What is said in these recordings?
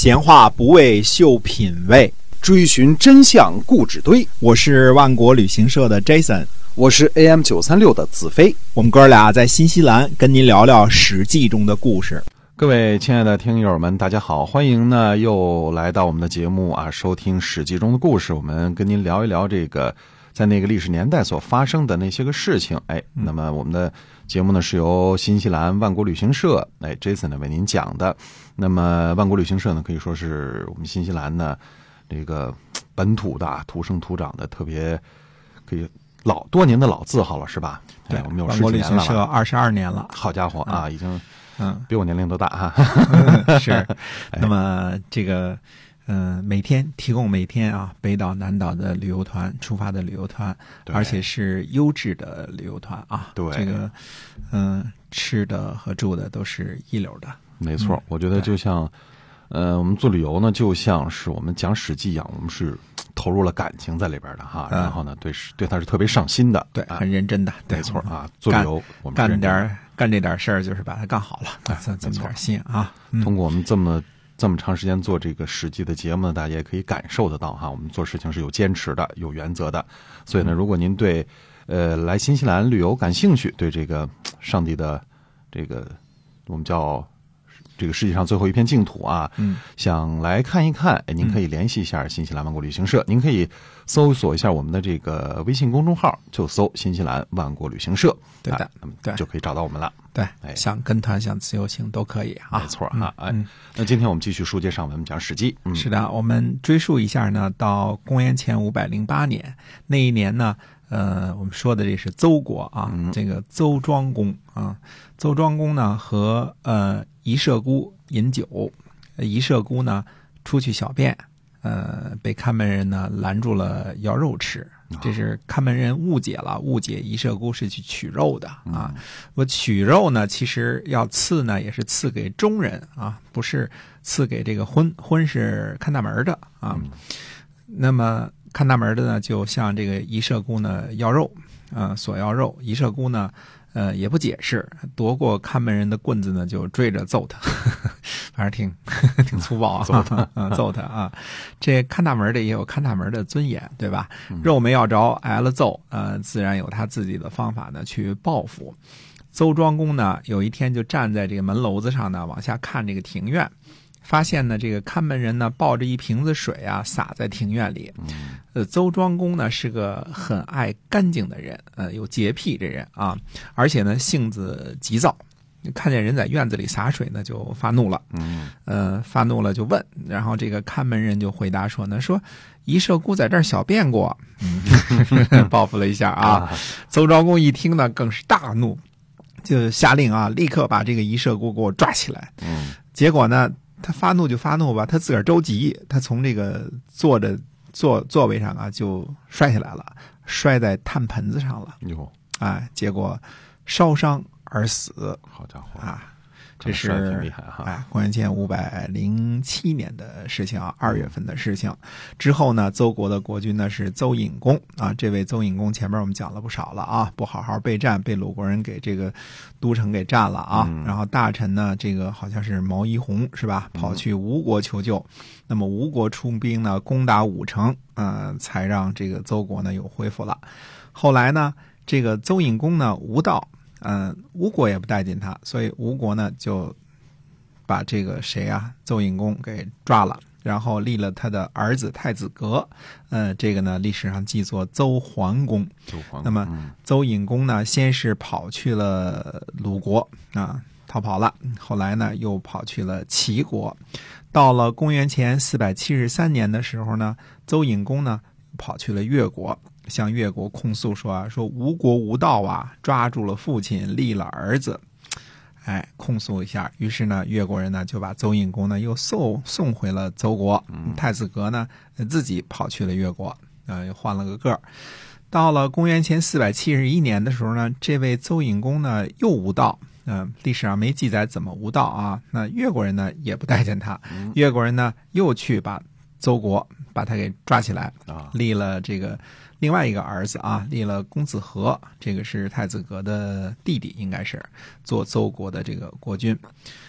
闲话不为秀品味，追寻真相故纸堆。我是万国旅行社的 Jason，我是 AM 九三六的子飞。我们哥俩在新西兰跟您聊聊《史记》中的故事。各位亲爱的听友们，大家好，欢迎呢又来到我们的节目啊，收听《史记》中的故事。我们跟您聊一聊这个在那个历史年代所发生的那些个事情。哎，那么我们的节目呢是由新西兰万国旅行社哎 Jason 呢为您讲的。那么万国旅行社呢可以说是我们新西兰呢这个本土的土生土长的特别可以老多年的老字号了，是吧？对，我们有万国旅行社了。二十二年了。好家伙啊，已经嗯，比我年龄都大哈。是。那么这个，嗯、每天提供每天啊北岛南岛的旅游团出发的旅游团，而且是优质的旅游团啊。对这个，嗯、吃的和住的都是一流的。没错，嗯我觉得就像，呃，我们做旅游呢，就像是我们讲《史记》一样，我们是投入了感情在里边的哈。嗯然后呢，对是对他是特别上心的，对，啊很认真的。对没错啊。做旅游，我们干点干这点事儿，就是把它干好了，这这么点心啊。嗯通过我们这么这么长时间做这个《史记》的节目呢，大家也可以感受得到哈，我们做事情是有坚持的、有原则的。所以嗯呢，如果您对呃来新西兰旅游感兴趣，对这个上帝的这个我们叫这个世界上最后一片净土啊，嗯，想来看一看，哎，您可以联系一下新西兰万国旅行社，您可以搜索一下我们的这个微信公众号，就搜“新西兰万国旅行社”，对的哎那么对就可以找到我们了。对，哎想跟团想自由行都可以啊。没错啊，哎嗯，那今天我们继续书接上文，我们讲《史记》。嗯，是的，我们追溯一下呢，到公元前五百零八年那一年呢，呃，我们说的这是邹国啊，嗯这个邹庄公啊，邹庄公呢和呃仪舍姑饮酒，呃仪舍姑呢出去小便，呃，被看门人呢拦住了要肉吃。这是看门人误解了，误解仪舍姑是去取肉的啊。我取肉呢，其实要赐呢，也是赐给中人啊，不是赐给这个婚婚是看大门的啊。那么看大门的呢，就向这个一舍姑呢要肉，啊，索要肉。一舍姑呢，呃，也不解释，夺过看门人的棍子呢，就追着揍他，反正挺 挺粗暴啊，揍他啊，揍他啊。这看大门的也有看大门的尊严，对吧？肉没要着，挨了揍，呃，自然有他自己的方法呢去报复。邹庄公呢，有一天就站在这个门楼子上呢，往下看这个庭院，发现呢，这个看门人呢抱着一瓶子水啊，洒在庭院里。呃，邹庄公呢是个很爱干净的人，呃，有洁癖这人啊，而且呢性子急躁，看见人在院子里洒水呢就发怒了。嗯，呃，发怒了就问，然后这个看门人就回答说呢，说一舍姑在这儿小便过，嗯，报复了一下啊。邹庄公一听呢，更是大怒，就下令啊，立刻把这个一舍姑给我抓起来。嗯，结果呢，他发怒就发怒吧，他自个儿着急，他从这个坐着座座位上啊就摔下来了，摔在炭盆子上了，哟，哎，结果烧伤而死。好家伙，啊。这看来摔得挺是厉害哈哎，公元前五百零七年的事情啊，二月份的事情。之后呢，邹国的国君呢是邹隐公啊，这位邹隐公前面我们讲了不少了啊，不好好备战，被鲁国人给这个都城给占了啊。嗯然后大臣呢，这个好像是毛一红是吧，跑去吴国求救。那么吴国出兵呢，攻打武城，呃，才让这个邹国呢又恢复了。后来呢，这个邹隐公呢无道，嗯、吴国也不待见他，所以吴国呢就把这个谁啊，邹隐公给抓了，然后立了他的儿子太子革，呃，这个呢历史上记作邹桓公。那么嗯邹隐公呢，先是跑去了鲁国啊，逃跑了，后来呢又跑去了齐国。到了公元前四百七十三年的时候呢，邹隐公呢跑去了越国，向越国控诉说啊，说吴国无道啊，抓住了父亲，立了儿子。哎，控诉一下，于是呢，越国人呢就把邹隐公呢又送送回了邹国，太子革呢呃自己跑去了越国，呃，又换了个个儿。到了公元前四百七十一年的时候呢，这位邹隐公呢又无道，嗯、历史上没记载怎么无道啊。那越国人呢也不待见他，越国人呢又去把邹国把他给抓起来，啊，立了这个另外一个儿子啊，立了公子和，这个是太子阁的弟弟，应该是做邹国的这个国君。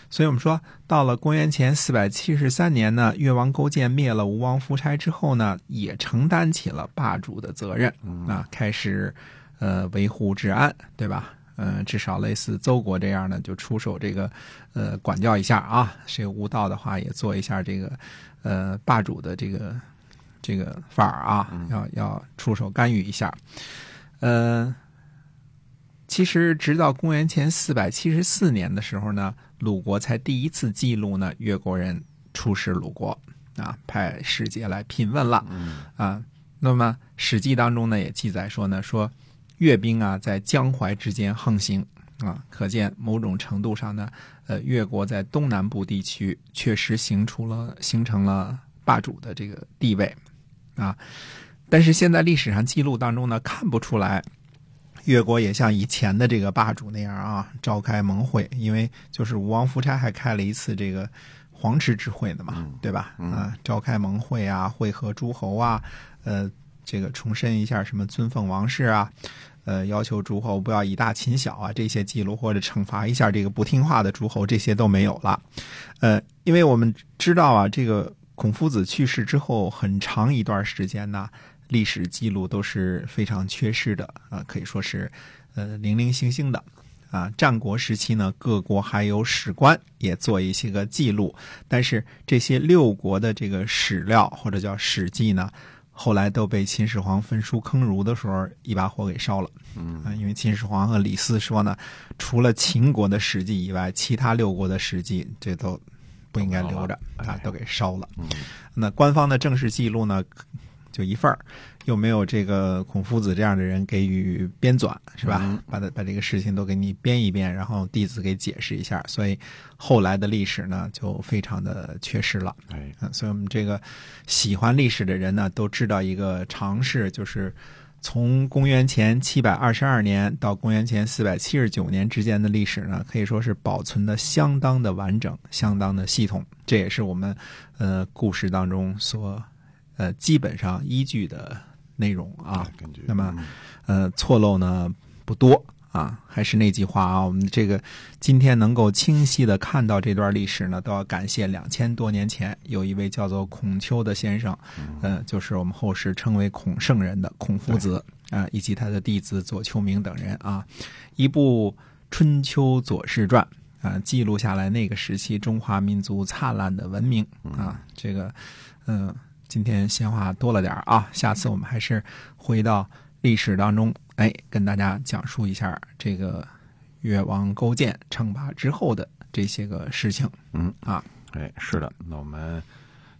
所以我们说，到了公元前四百七十三年呢，越王勾践灭了吴王夫差之后呢，也承担起了霸主的责任啊，开始呃维护治安，对吧？嗯、至少类似邹国这样的，就出手这个呃管教一下啊，谁无道的话也做一下这个呃霸主的这个这个范儿啊，要要出手干预一下。呃，其实直到公元前四百七十四年的时候呢，鲁国才第一次记录呢越国人出使鲁国啊，派使节来聘问了。啊，那么《史记》当中呢也记载说呢，说越兵啊在江淮之间横行啊，可见某种程度上呢，呃，越国在东南部地区确实形出了形成了霸主的这个地位啊，但是现在历史上记录当中呢，看不出来。越国也像以前的这个霸主那样啊，召开盟会，因为就是吴王夫差还开了一次这个黄池之会的嘛，对吧？啊，召开盟会啊，会合诸侯啊，呃，这个重申一下什么尊奉王室啊，呃，要求诸侯不要以大侵小啊，这些记录或者惩罚一下这个不听话的诸侯，这些都没有了。呃，因为我们知道啊，这个孔夫子去世之后很长一段时间呢，历史记录都是非常缺失的啊，可以说是呃零零星星的。啊，战国时期呢，各国还有史官也做一些个记录，但是这些六国的这个史料或者叫史记呢，后来都被秦始皇焚书坑儒的时候一把火给烧了。嗯啊，因为秦始皇和李斯说呢，除了秦国的史记以外，其他六国的史记这都不应该留着啊，都给烧了。那官方的正式记录呢，就一份儿，又没有这个孔夫子这样的人给予编纂，是吧？把它把这个事情都给你编一编，然后弟子给解释一下，所以后来的历史呢就非常的缺失了。哎，嗯，所以我们这个喜欢历史的人呢，都知道一个常识，就是从公元前七百二十二年到公元前四百七十九年之间的历史呢，可以说是保存的相当的完整，相当的系统。这也是我们呃故事当中所呃基本上依据的内容啊。那么呃错漏呢不多啊，还是那句话啊，我们这个今天能够清晰的看到这段历史呢，都要感谢两千多年前有一位叫做孔丘的先生，呃，就是我们后世称为孔圣人的孔夫子啊、以及他的弟子左丘明等人啊，一部《春秋左氏传》啊，记录下来那个时期中华民族灿烂的文明啊，这个嗯、今天闲话多了点儿啊，下次我们还是回到历史当中，哎，跟大家讲述一下这个越王勾践称霸之后的这些个事情。嗯啊，哎，是的，那我们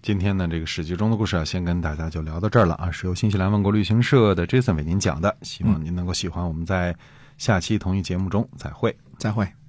今天呢，这个史记中的故事啊，先跟大家就聊到这儿了啊，是由新西兰万国旅行社的 Jason 为您讲的，希望您能够喜欢。我们在下期同一节目中再会。再会。